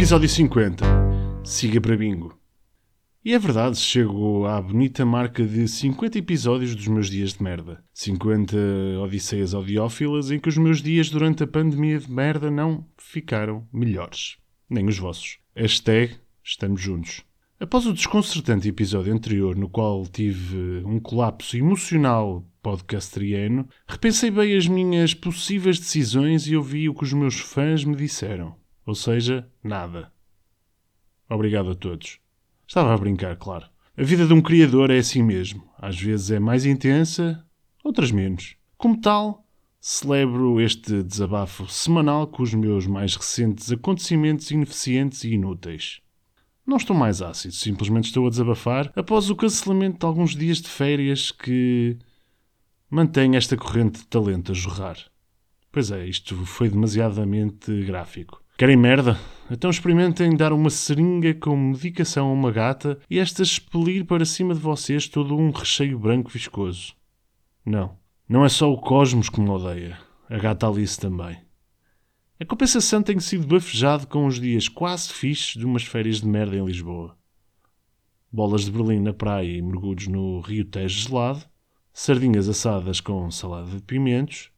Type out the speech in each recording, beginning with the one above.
Episódio 50. Siga para bingo. E é verdade, chego à bonita marca de 50 episódios dos meus dias de merda. 50 odisseias audiófilas em que os meus dias durante a pandemia de merda não ficaram melhores. Nem os vossos. Hashtag estamos juntos. Após o desconcertante episódio anterior, no qual tive um colapso emocional podcasteriano, repensei bem as minhas possíveis decisões e ouvi o que os meus fãs me disseram. Ou seja, nada. Obrigado a todos. Estava a brincar, claro. A vida de um criador é assim mesmo. Às vezes é mais intensa, outras menos. Como tal, celebro este desabafo semanal com os meus mais recentes acontecimentos ineficientes e inúteis. Não estou mais ácido, simplesmente estou a desabafar após o cancelamento de alguns dias de férias que mantém esta corrente de talento a jorrar. Pois é, isto foi demasiadamente gráfico. Querem merda? Então experimentem dar uma seringa com medicação a uma gata e esta expelir para cima de vocês todo um recheio branco viscoso. Não. Não é só o Cosmos que me odeia. A gata Alice também. A compensação tem sido bafejado com uns dias quase fixes de umas férias de merda em Lisboa. Bolas de Berlim na praia e mergulhos no Rio Tejo gelado, sardinhas assadas com salada de pimentos,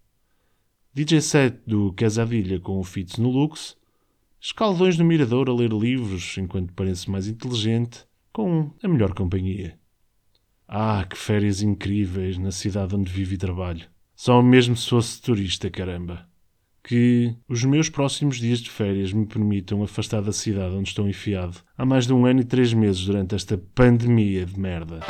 DJ set do Quesadilha com o Fitz no Lux, escaldões no mirador a ler livros enquanto parece mais inteligente, com a melhor companhia. Ah, que férias incríveis na cidade onde vivo e trabalho. Só mesmo se fosse turista, caramba que os meus próximos dias de férias me permitam afastar da cidade onde estou enfiado há mais de um ano e três meses durante esta pandemia de merda.